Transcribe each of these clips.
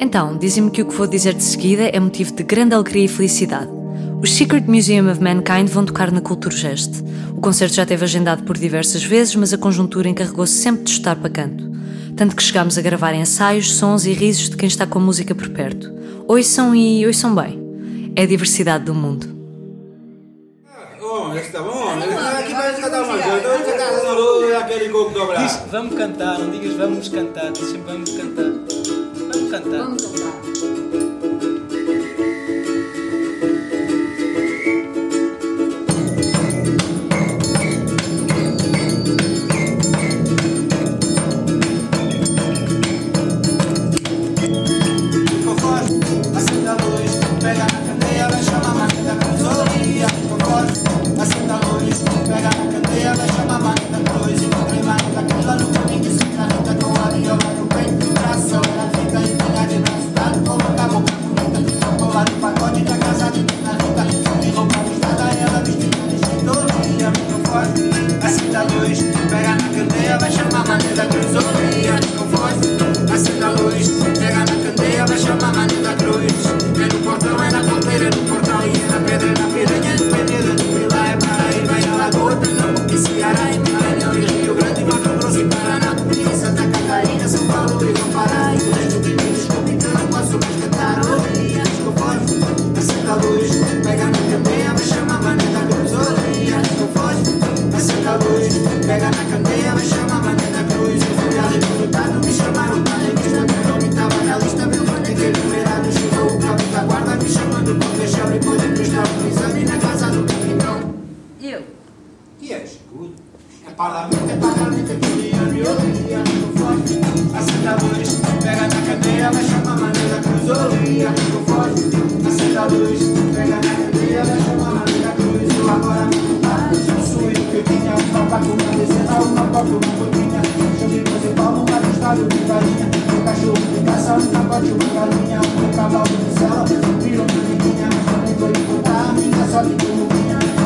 Então, dizem-me que o que vou dizer de seguida é motivo de grande alegria e felicidade. Os Secret Museum of Mankind vão tocar na Culturgest. O concerto já teve agendado por diversas vezes, mas a conjuntura encarregou-se sempre de estar para canto. Tanto que chegámos a gravar ensaios, sons e risos de quem está com a música por perto. Ouçam e ouçam bem. É a diversidade do mundo. Bom, está bom. Aqui vai cantar uma coisa. Cantar aquele coco dobrado. Diz, vamos cantar, não digas vamos cantar, diz sempre vamos cantar. Vamos cantar. Vamos cantar.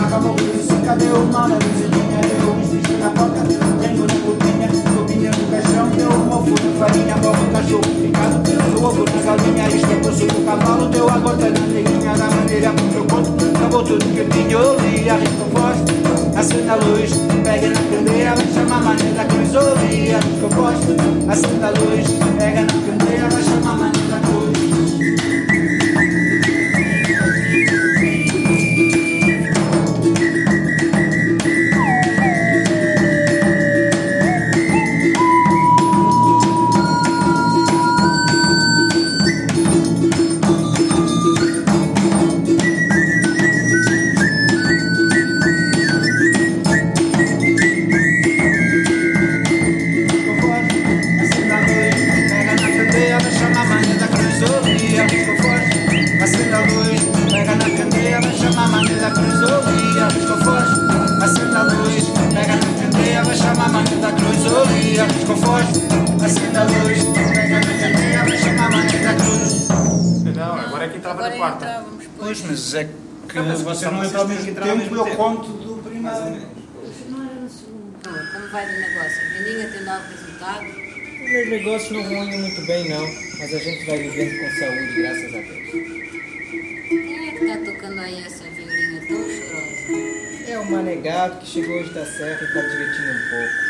Acabou isso, cadê o mal na vizinha? Eu me acenda a luz, pega na candeia, vai chamar a maneira da cruz, ouvi a risco forte, acenda a luz, pega na candeia, é quarto. entrávamos por. Pois, mas é que Mas você não vocês entra ao mesmo tempo, mesmo eu tempo. conto do primeiro. Não era no segundo. Como vai o negócio? A vendinha tem dado resultado? O meu negócio não ruim muito bem, não. Mas a gente vai vivendo com saúde, graças a Deus. Quem é que tá tocando aí essa violinha tão chorosa? É o manegado que chegou hoje da serra e tá divertindo um pouco.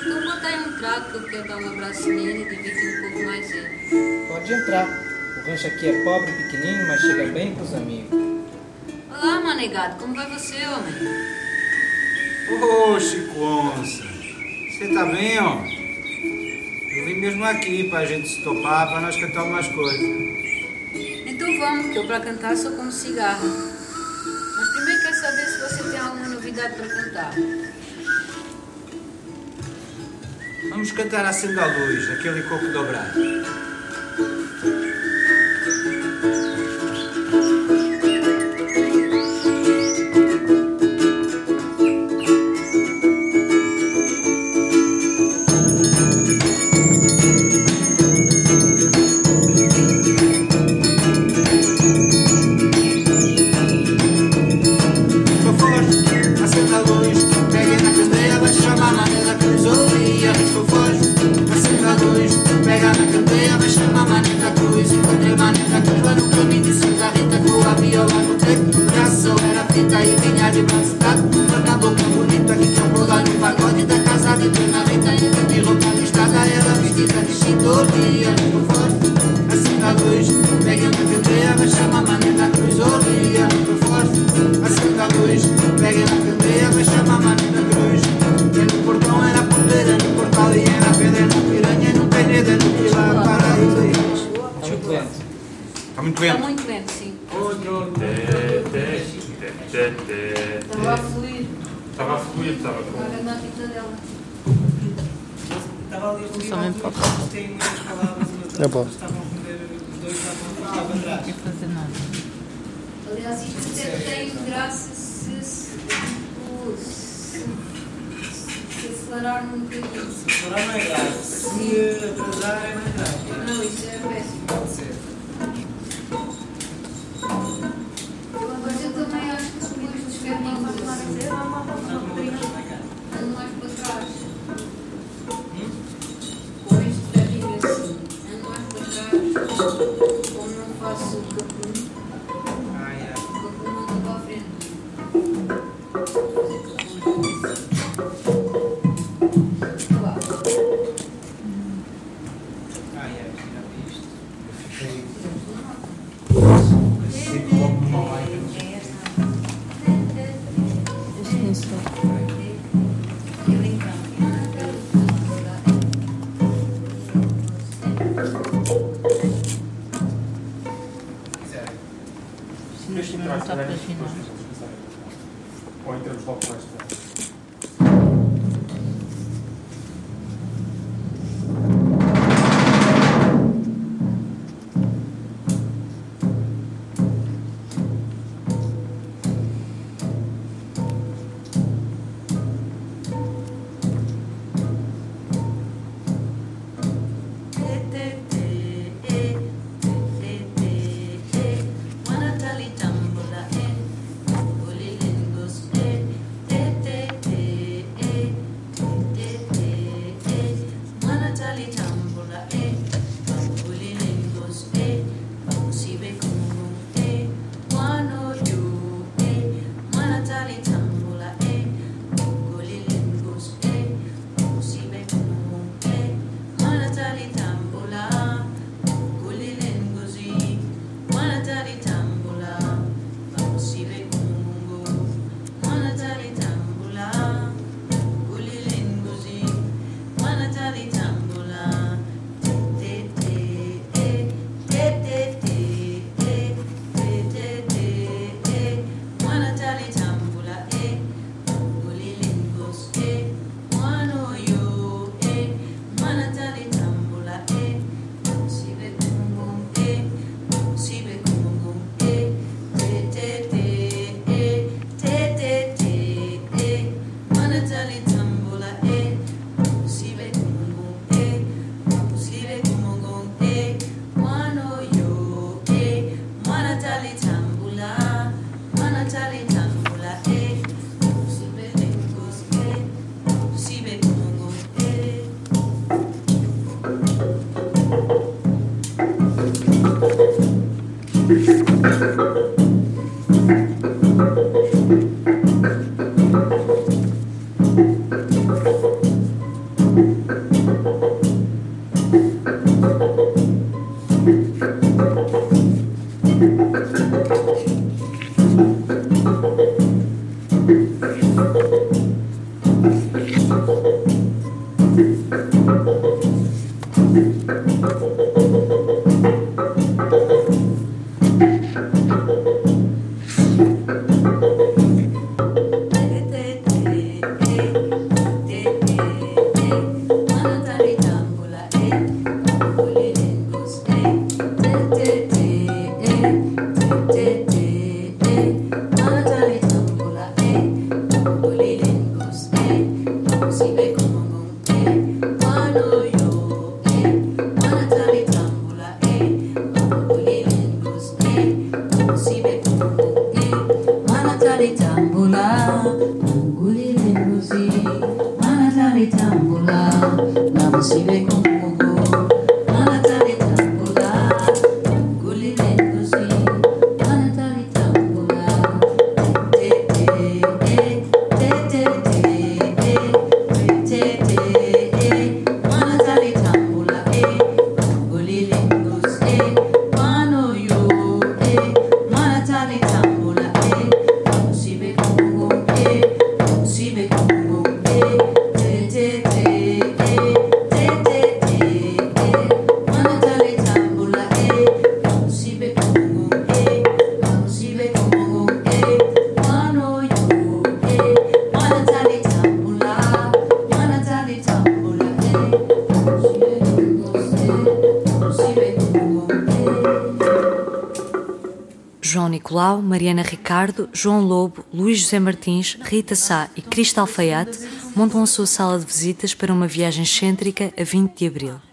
Então bota aí um trago que eu quero dar um abraço nele e divertir um pouco mais ele. Pode entrar. O rancho aqui é pobre e pequenininho, mas chega bem pros amigos. Olá, manegado, como vai você, homem? Ô, Chico Onça, você tá bem, ó? Eu vim mesmo aqui pra gente se topar, pra nós cantar umas coisas. Então vamos, que eu pra cantar só como cigarro. Mas primeiro quero saber se você tem alguma novidade pra cantar. Vamos cantar Acenda a Luz, aquele coco dobrado. Lasciate per la ventana di rompere strada e la vita di scintori e più forte a Santa Cruz pega na cadeira chama a maneta cruz olha più forte a Santa Cruz pega na cadeira chama a maneta cruz e no portão era ponteira no portal e era pedra na piranha no penedo no pilar para aí Está muito lento Está muito lento, sim. Estava a fluir. Estava a fluir, estava com. Agora na vida dela. Estava ali importa. alguns têm muitas palavras, mas É estavam a comer, os dois estavam atrás. fazer nada. Aliás, isto até tem graça se, se, se, se acelerar um bocadinho. Agora não é grave. Se atrasar é mais grave. Não, isso é péssimo. Pode ser. Trás. Como não faço clockwise. believe Nicolau, Mariana Ricardo, João Lobo, Luís José Martins, Rita Sá e Cristal Alfaiate montam a sua sala de visitas para uma viagem excêntrica a 20 de abril.